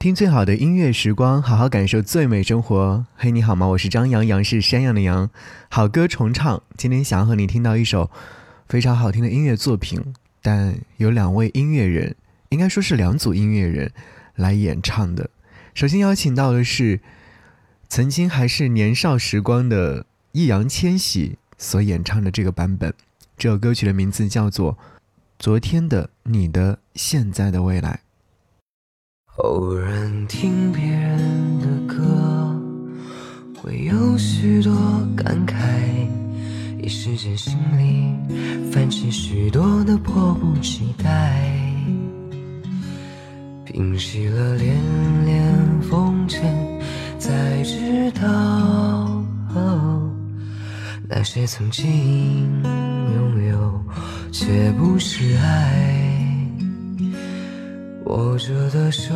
听最好的音乐时光，好好感受最美生活。嘿，你好吗？我是张阳阳，是山羊的羊。好歌重唱，今天想要和你听到一首非常好听的音乐作品，但有两位音乐人，应该说是两组音乐人来演唱的。首先邀请到的是曾经还是年少时光的易烊千玺所演唱的这个版本。这首歌曲的名字叫做《昨天的你的现在的未来》。偶然听别人的歌，会有许多感慨，一时间心里泛起许多的迫不及待。平息了连连风尘，才知道那些曾经拥有，却不是爱。握着的手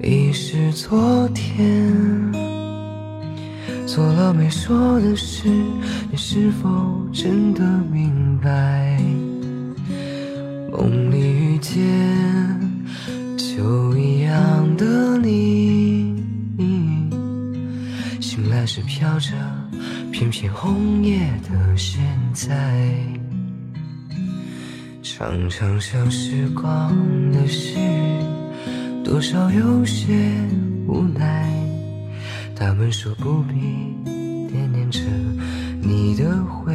已是昨天，做了没说的事，你是否真的明白？梦里遇见就一样的你，醒来时飘着片片红叶的现在。常常想时光的事，多少有些无奈。他们说不必惦念着你的回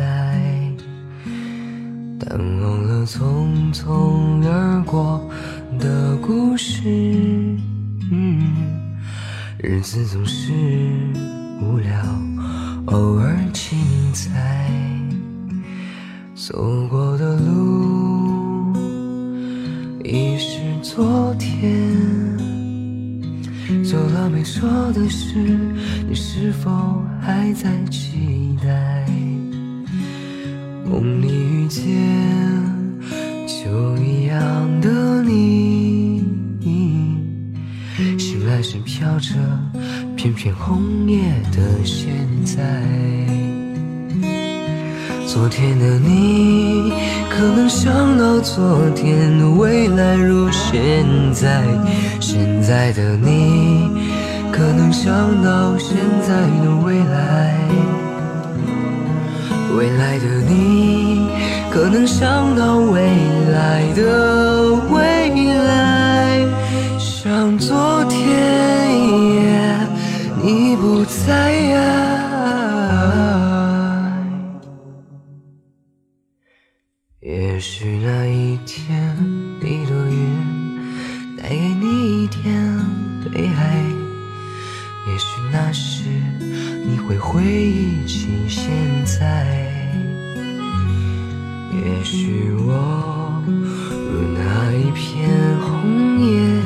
来，但忘了匆匆而过的故事。日子总是无聊，偶尔精彩。走过的路已是昨天，做了没说的事，你是否还在期待？梦里遇见就一样的你，醒来时飘着片片红叶的现在。昨天的你，可能想到昨天的未来如现在；现在的你，可能想到现在的未来；未来的你，可能想到未来的未来。像昨天一样，你不在忆起现在；也许我如那一片红叶，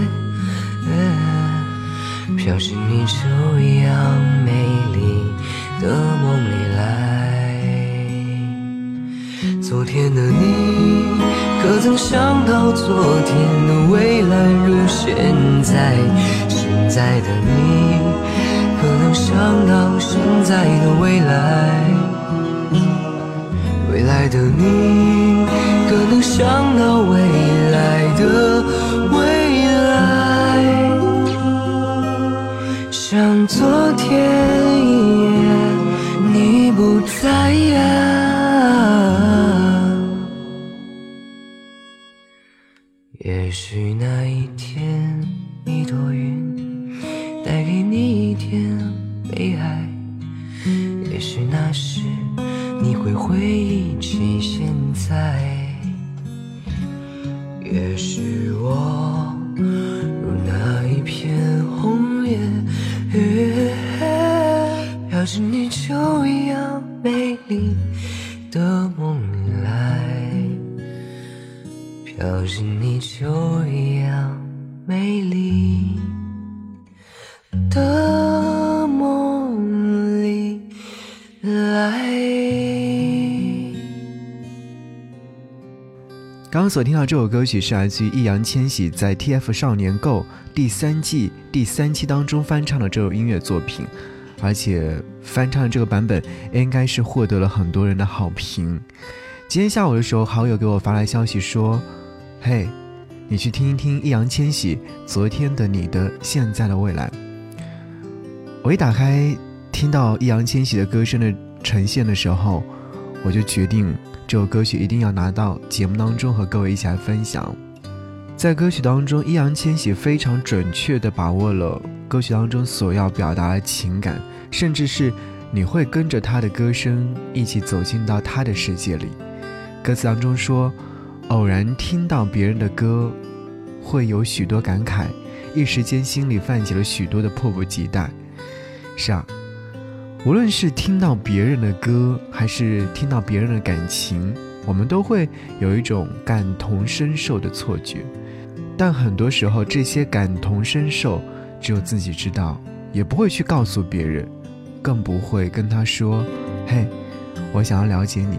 飘进你这样美丽的梦里来。昨天的你，可曾想到昨天的未来如现在？现在的你，能想到现在的未来？未来的你，可能想到未来的未来？像昨天一样，你不在在；也许我如那一片红叶，飘进你就一样美丽的梦里来。飘进你就一样美所听到这首歌曲是来自于易烊千玺在 TF 少年 Go 第三季第三期当中翻唱的这首音乐作品，而且翻唱这个版本应该是获得了很多人的好评。今天下午的时候，好友给我发来消息说。嘿，你去听一听易烊千玺《昨天的你的现在的未来》。我一打开，听到易烊千玺的歌声的呈现的时候，我就决定这首歌曲一定要拿到节目当中和各位一起来分享。在歌曲当中，易烊千玺非常准确地把握了歌曲当中所要表达的情感，甚至是你会跟着他的歌声一起走进到他的世界里。歌词当中说：“偶然听到别人的歌，会有许多感慨，一时间心里泛起了许多的迫不及待。”是啊，无论是听到别人的歌，还是听到别人的感情，我们都会有一种感同身受的错觉。但很多时候，这些感同身受只有自己知道，也不会去告诉别人，更不会跟他说：“嘿，我想要了解你。”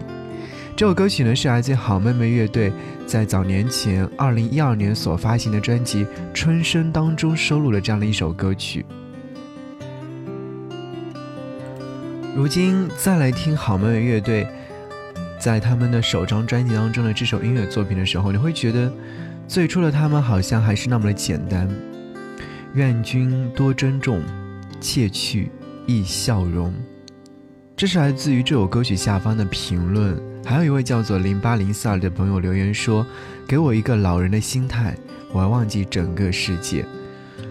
这首歌曲呢，是来自好妹妹乐队在早年前二零一二年所发行的专辑《春生》当中收录了这样的一首歌曲。如今再来听好妹妹乐队在他们的首张专辑当中的这首音乐作品的时候，你会觉得最初的他们好像还是那么的简单。愿君多珍重，窃去忆笑容。这是来自于这首歌曲下方的评论。还有一位叫做零八零四二的朋友留言说：“给我一个老人的心态，我要忘记整个世界。”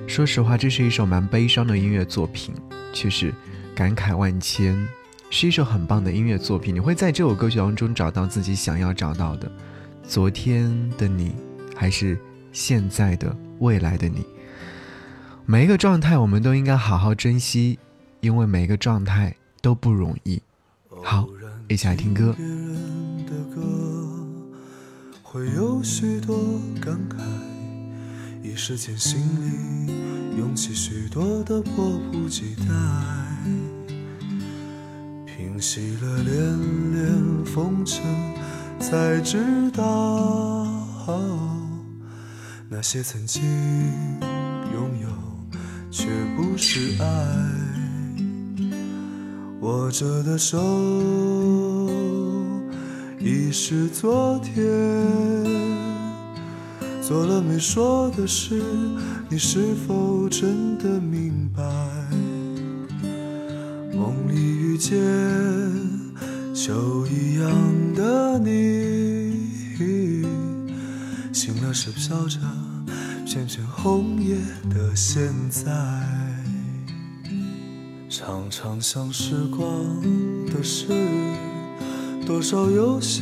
说实话，这是一首蛮悲伤的音乐作品，却是。感慨万千，是一首很棒的音乐作品。你会在这首歌曲当中找到自己想要找到的，昨天的你，还是现在的未来的你。每一个状态，我们都应该好好珍惜，因为每一个状态都不容易。好，一起来听歌。会有许多感慨，一时间心里涌起许多的迫不及待。平息了连连风尘，才知道那些曾经拥有，却不是爱。握着的手已是昨天，做了没说的事，你是否真的明白？梦里遇见秋一样的你，醒了是飘着片片红叶的现在。常常想时光的事，多少有些。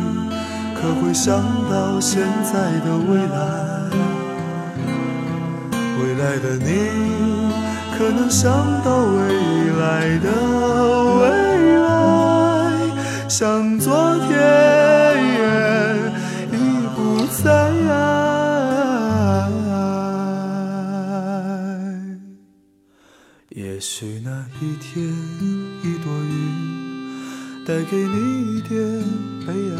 可会想到现在的未来？未来的你，可能想到未来的未来，像昨天已不在。也许那一天一朵云带给你一点悲哀，